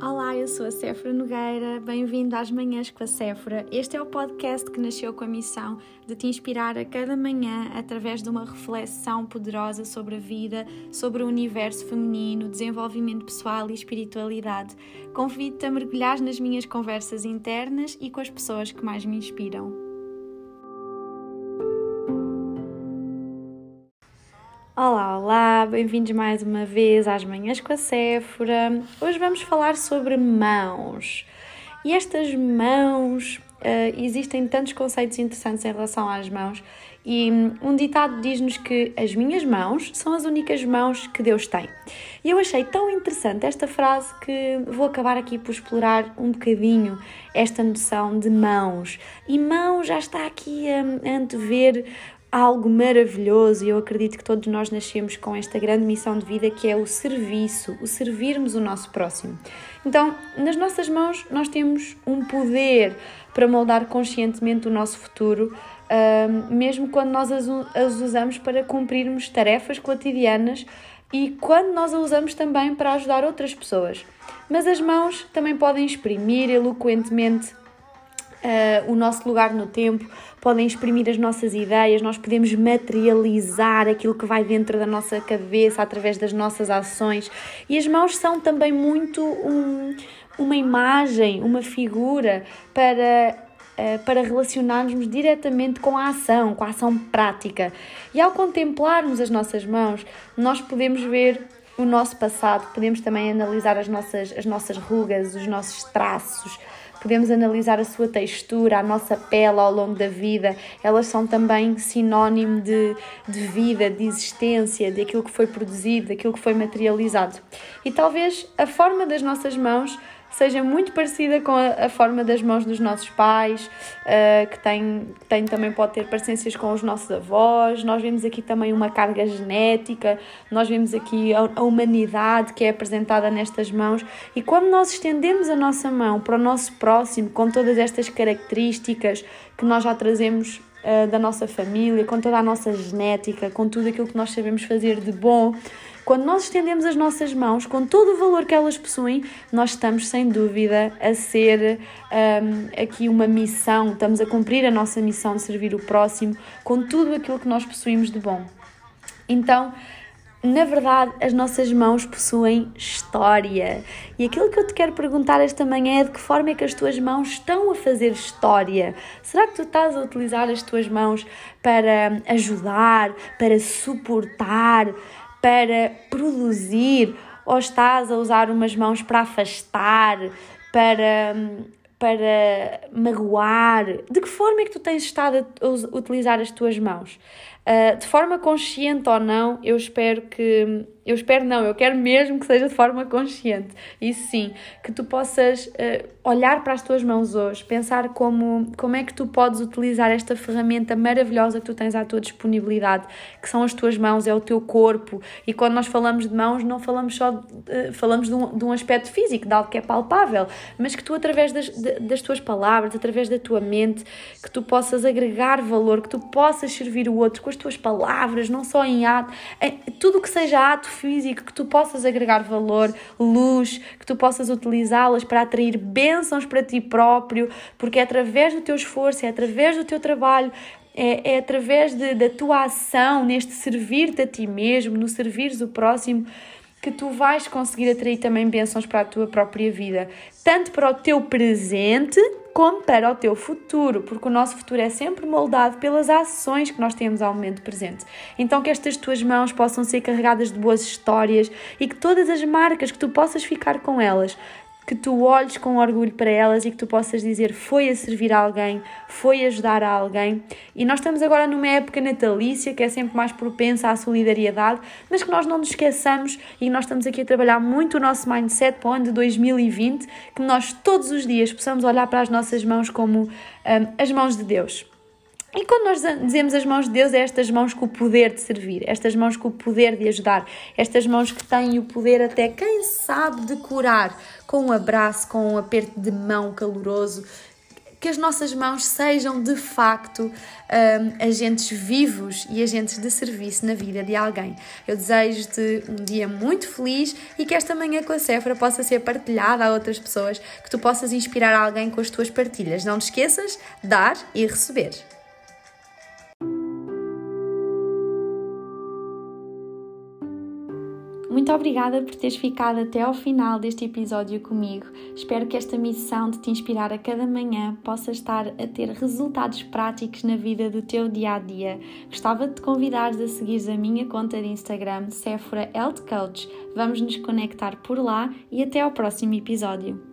Olá, eu sou a Séfora Nogueira, bem-vindo às Manhãs com a Séfora. Este é o podcast que nasceu com a missão de te inspirar a cada manhã através de uma reflexão poderosa sobre a vida, sobre o universo feminino, desenvolvimento pessoal e espiritualidade. Convido-te a mergulhar nas minhas conversas internas e com as pessoas que mais me inspiram. Olá, bem-vindos mais uma vez às Manhãs com a Séfora. Hoje vamos falar sobre mãos. E estas mãos, uh, existem tantos conceitos interessantes em relação às mãos, e um ditado diz-nos que as minhas mãos são as únicas mãos que Deus tem. E eu achei tão interessante esta frase que vou acabar aqui por explorar um bocadinho esta noção de mãos. E mãos já está aqui a antever algo maravilhoso e eu acredito que todos nós nascemos com esta grande missão de vida que é o serviço, o servirmos o nosso próximo. Então, nas nossas mãos nós temos um poder para moldar conscientemente o nosso futuro, mesmo quando nós as, usamos para cumprirmos tarefas cotidianas e quando nós a usamos também para ajudar outras pessoas. Mas as mãos também podem exprimir eloquentemente uh, o nosso lugar no tempo, podem exprimir as nossas ideias, nós podemos materializar aquilo que vai dentro da nossa cabeça através das nossas ações. E as mãos são também muito um, uma imagem, uma figura para uh, para relacionarmos diretamente com a ação, com a ação prática. E ao contemplarmos as nossas mãos, nós podemos ver o nosso passado, podemos também analisar as nossas, as nossas rugas, os nossos traços, podemos analisar a sua textura, a nossa pele ao longo da vida, elas são também sinónimo de, de vida, de existência, de aquilo que foi produzido, daquilo que foi materializado. E talvez a forma das nossas mãos seja muito parecida com a, a forma das mãos dos nossos pais, uh, que, tem, tem também pode ter parecências com os nossos avós. Nós vemos aqui também uma carga genética, nós vemos aqui a, a humanidade que é apresentada nestas mãos. E quando nós estendemos a nossa mão para o nosso próximo, com todas estas características que nós já trazemos uh, da nossa família, com toda a nossa genética, com tudo aquilo que nós sabemos fazer de bom, quando nós estendemos as nossas mãos com todo o valor que elas possuem, nós estamos sem dúvida a ser um, aqui uma missão, estamos a cumprir a nossa missão de servir o próximo com tudo aquilo que nós possuímos de bom. Então, na verdade, as nossas mãos possuem história. E aquilo que eu te quero perguntar esta manhã é de que forma é que as tuas mãos estão a fazer história? Será que tu estás a utilizar as tuas mãos para ajudar, para suportar, para produzir ou estás a usar umas mãos para afastar, para, para magoar? De que forma é que tu tens estado a utilizar as tuas mãos? Uh, de forma consciente ou não, eu espero que eu espero não, eu quero mesmo que seja de forma consciente. E sim, que tu possas uh, olhar para as tuas mãos hoje, pensar como, como é que tu podes utilizar esta ferramenta maravilhosa que tu tens à tua disponibilidade, que são as tuas mãos, é o teu corpo. E quando nós falamos de mãos, não falamos só, uh, falamos de um, de um aspecto físico, de algo que é palpável, mas que tu, através das, de, das tuas palavras, através da tua mente, que tu possas agregar valor, que tu possas servir o outro com as tuas palavras, não só em ato, em, tudo que seja ato físico, que tu possas agregar valor, luz, que tu possas utilizá-las para atrair bênçãos para ti próprio, porque é através do teu esforço, é através do teu trabalho, é, é através de, da tua ação neste servir-te a ti mesmo, no servires o próximo, que tu vais conseguir atrair também bênçãos para a tua própria vida, tanto para o teu presente como para o teu futuro, porque o nosso futuro é sempre moldado pelas ações que nós temos ao momento presente. Então, que estas tuas mãos possam ser carregadas de boas histórias e que todas as marcas que tu possas ficar com elas que tu olhes com orgulho para elas e que tu possas dizer foi a servir a alguém, foi ajudar a alguém. E nós estamos agora numa época natalícia que é sempre mais propensa à solidariedade, mas que nós não nos esqueçamos e nós estamos aqui a trabalhar muito o nosso mindset para o ano de 2020, que nós todos os dias possamos olhar para as nossas mãos como um, as mãos de Deus. E quando nós dizemos as mãos de Deus, é estas mãos com o poder de servir, estas mãos com o poder de ajudar, estas mãos que têm o poder até, quem sabe, de curar com um abraço, com um aperto de mão caloroso, que as nossas mãos sejam de facto um, agentes vivos e agentes de serviço na vida de alguém. Eu desejo-te um dia muito feliz e que esta manhã com a Sephora possa ser partilhada a outras pessoas, que tu possas inspirar alguém com as tuas partilhas. Não te esqueças, dar e receber. Muito obrigada por teres ficado até ao final deste episódio comigo. Espero que esta missão de te inspirar a cada manhã possa estar a ter resultados práticos na vida do teu dia a dia. Gostava de te convidar a seguir a minha conta de Instagram, Sephora Health Coach. Vamos nos conectar por lá e até ao próximo episódio.